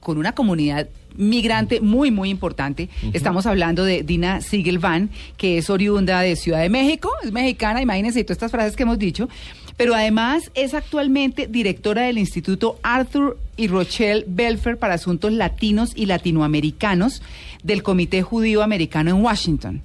con una comunidad migrante muy, muy importante. Estamos hablando de Dina Siegelvan, que es oriunda de Ciudad de México, es mexicana, imagínense todas estas frases que hemos dicho, pero además es actualmente directora del Instituto Arthur y Rochelle Belfer para Asuntos Latinos y Latinoamericanos del Comité Judío Americano en Washington.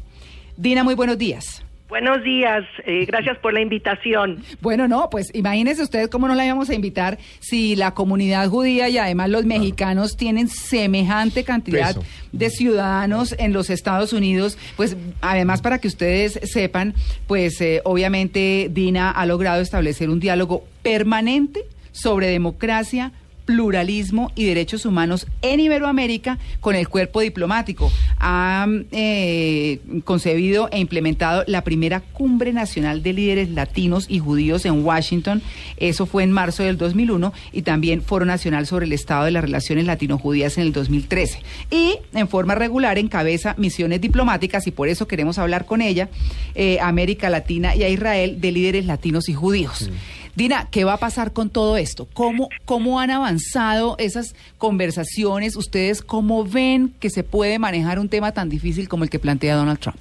Dina, muy buenos días. Buenos días, eh, gracias por la invitación. Bueno, no, pues imagínense ustedes cómo nos la íbamos a invitar si la comunidad judía y además los mexicanos tienen semejante cantidad Peso. de ciudadanos en los Estados Unidos. Pues además para que ustedes sepan, pues eh, obviamente Dina ha logrado establecer un diálogo permanente sobre democracia pluralismo y derechos humanos en Iberoamérica con el cuerpo diplomático. Ha eh, concebido e implementado la primera cumbre nacional de líderes latinos y judíos en Washington. Eso fue en marzo del 2001 y también Foro Nacional sobre el Estado de las Relaciones Latino-Judías en el 2013. Y en forma regular encabeza misiones diplomáticas y por eso queremos hablar con ella, eh, América Latina y a Israel de líderes latinos y judíos. Dina, ¿qué va a pasar con todo esto? ¿Cómo, ¿Cómo han avanzado esas conversaciones? ¿Ustedes cómo ven que se puede manejar un tema tan difícil como el que plantea Donald Trump?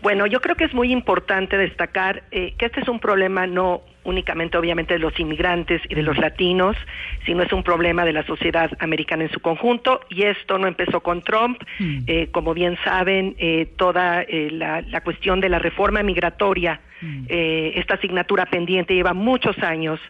Bueno, yo creo que es muy importante destacar eh, que este es un problema no únicamente obviamente de los inmigrantes y de los latinos, sino es un problema de la sociedad americana en su conjunto y esto no empezó con Trump, Mm. eh, como bien saben, eh, toda eh, la, la cuestión de la reforma migratoria, eh, esta asignatura pendiente lleva muchos años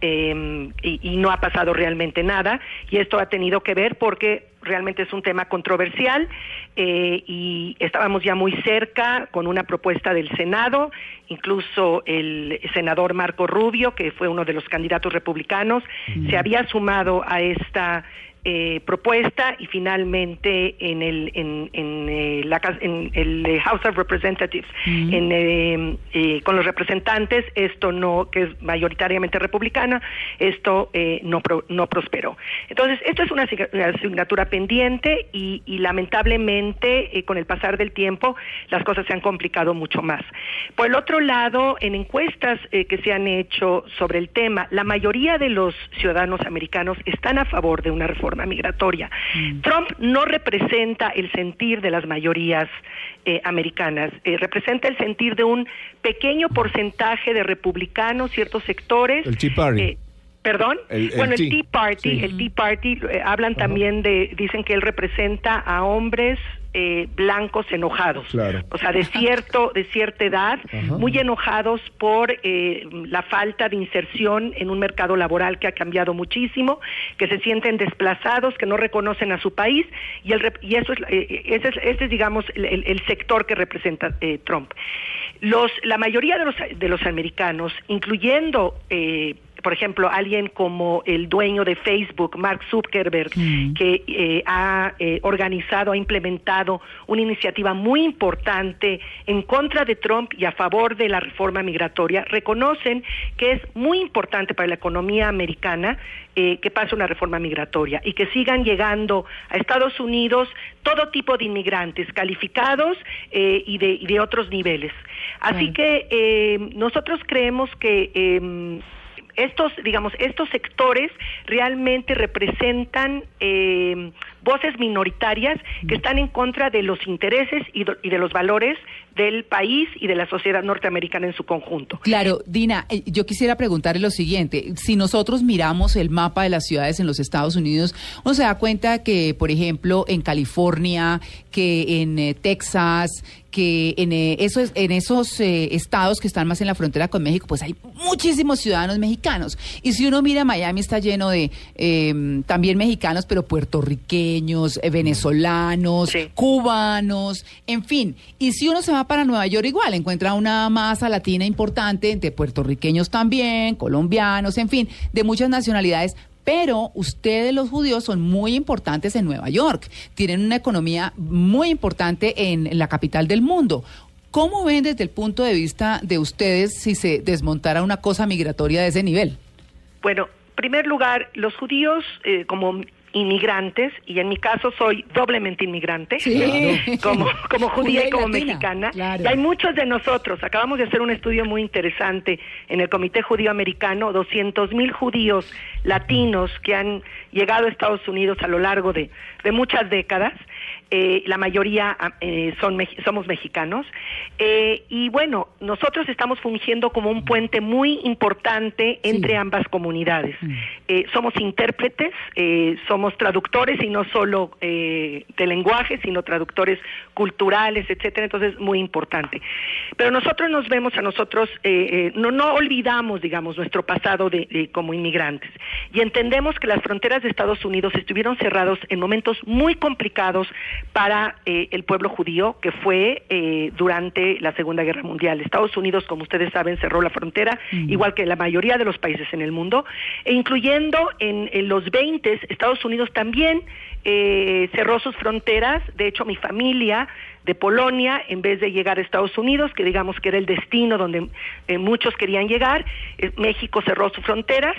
eh, y, y no ha pasado realmente nada y esto ha tenido que ver porque realmente es un tema controversial eh, y estábamos ya muy cerca con una propuesta del Senado, incluso el senador Marco Rubio, que fue uno de los candidatos republicanos, se había sumado a esta eh, propuesta y finalmente en el en, en, eh, la en el eh, House of Representatives. En, eh, eh, con los representantes esto no que es mayoritariamente republicana esto eh, no pro- no prosperó. Entonces esto es una asign- una asignatura pendiente y, y lamentablemente con el pasar del tiempo las cosas se han complicado mucho más. Por el otro lado en encuestas que se han hecho sobre el tema la mayoría de los ciudadanos americanos están a favor de una reforma migratoria. Trump no representa el sentir de las mayorías eh, americanas, eh, representa el sentir de un pequeño porcentaje de republicanos, ciertos sectores. El Tea Party. eh, Perdón, El- el bueno, el Tea. Party, Sí. el Tea Party hablan también de, dicen que él representa a hombres eh, blancos enojados, Claro. o sea, de cierto, de cierta edad, Ajá. muy enojados por eh, la falta de inserción en un mercado laboral que ha cambiado muchísimo, que se sienten desplazados, que no reconocen a su país y, el, y eso es, eh, ese es, ese es, digamos, el, sector que representa eh, Trump. Los, la mayoría de los, de los americanos, incluyendo eh, por ejemplo, alguien como el dueño de Facebook, Mark Zuckerberg, que eh, ha eh, organizado, ha implementado una iniciativa muy importante en contra de Trump y a favor de la reforma migratoria, reconocen que es muy importante para la economía americana eh, que pase una reforma migratoria y que sigan llegando a Estados Unidos todo tipo de inmigrantes calificados eh, y, de, y de otros niveles. Así que eh, nosotros creemos que eh, estos, digamos, estos sectores realmente representan eh, voces minoritarias que están en contra de los intereses y, do- y de los valores del país y de la sociedad norteamericana en su conjunto. Claro, Dina, eh, yo quisiera preguntarle lo siguiente. Si nosotros miramos el mapa de las ciudades en los Estados Unidos, uno se da cuenta que, por ejemplo, en California, que en eh, Texas, que en, eh, esos, en esos eh, estados que están más en la frontera con México, pues hay muchísimos ciudadanos mexicanos. Y si uno mira, Miami está lleno de eh, también mexicanos, pero puertorriqueños, eh, venezolanos, Sí. cubanos, en fin. Y si uno se va para Nueva York igual, encuentra una masa latina importante, entre puertorriqueños también, colombianos, en fin, de muchas nacionalidades. Pero ustedes los judíos son muy importantes en Nueva York, tienen una economía muy importante en, la capital del mundo. ¿Cómo ven desde el punto de vista de ustedes si se desmontara una cosa migratoria de ese nivel? Bueno, en primer lugar, los judíos eh, como inmigrantes, y en mi caso soy doblemente inmigrante, Sí. como, como Judía y y como latina, mexicana. claro. Y hay muchos de nosotros, acabamos de hacer un estudio muy interesante en el Comité Judío Americano, 200 mil judíos latinos que han llegado a Estados Unidos a lo largo de, de muchas décadas. Eh, la mayoría ah, eh, son somos mexicanos Eh, y bueno nosotros estamos fungiendo como un puente muy importante entre ambas comunidades. Eh, somos intérpretes eh, somos traductores y no solo de lenguaje sino traductores culturales etcétera entonces muy importante. Pero nosotros nos vemos a nosotros no no olvidamos digamos nuestro pasado de, de- como inmigrantes. Y entendemos que las fronteras de Estados Unidos estuvieron cerrados en momentos muy complicados para eh, el pueblo judío que fue eh, durante la Segunda Guerra Mundial. Estados Unidos, como ustedes saben, cerró la frontera, igual que la mayoría de los países en el mundo, e incluyendo en, en los 20, Estados Unidos también eh, cerró sus fronteras. De hecho, mi familia de Polonia, en vez de llegar a Estados Unidos, que digamos que era el destino donde eh, muchos querían llegar, eh, México cerró sus fronteras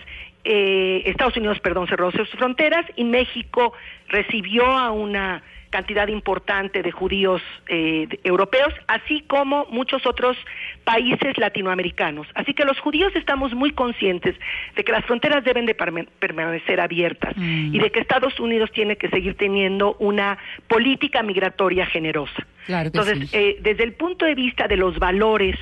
eh, Estados Unidos, perdón, cerró sus fronteras y México recibió a una cantidad importante de judíos eh, de- europeos, así como muchos otros países latinoamericanos. Así que los judíos estamos muy conscientes de que las fronteras deben de permanecer abiertas y de que Estados Unidos tiene que seguir teniendo una política migratoria generosa. Claro Entonces, sí. eh, desde el punto de vista de los valores,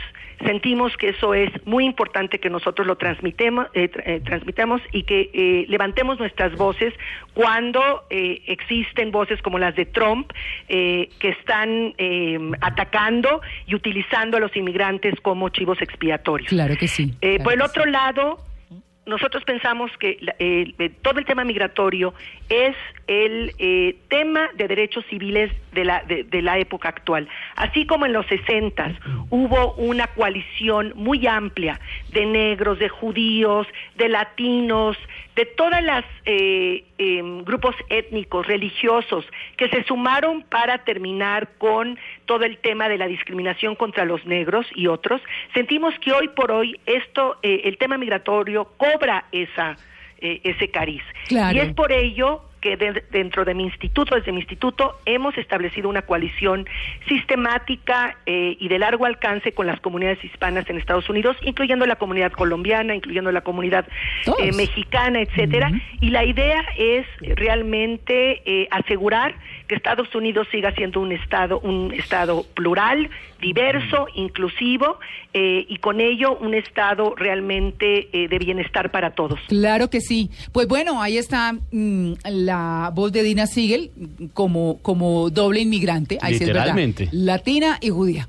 sentimos que eso es muy importante que nosotros lo transmitemos, eh, eh, transmitamos y que eh, levantemos nuestras voces cuando eh, existen voces como las de Trump eh, que están eh, atacando y utilizando a los inmigrantes como chivos expiatorios. Claro que sí. Claro por el otro sí. lado, nosotros pensamos que eh, todo el tema migratorio es el eh, tema de derechos civiles de la, de, la época actual. Así como en los 60 hubo una coalición muy amplia de negros, de judíos, de latinos, de todas las eh, em, grupos étnicos, religiosos, que se sumaron para terminar con todo el tema de la discriminación contra los negros y otros, sentimos que hoy por hoy esto, eh, el tema migratorio cobra esa, eh, ese cariz. Claro. Y es por ello que de- dentro de mi instituto, desde mi instituto, hemos establecido una coalición sistemática eh, y de largo alcance con las comunidades hispanas en Estados Unidos, incluyendo la comunidad colombiana, incluyendo la comunidad eh, mexicana, etcétera. Y la idea es realmente eh, asegurar que Estados Unidos siga siendo un estado, un estado plural, diverso, inclusivo eh, y con ello un estado realmente de bienestar para todos. Claro que sí. Pues bueno, ahí está mm, la voz de Dina Siegel como, como doble inmigrante. Ahí sí es verdad. Literalmente. Latina y judía.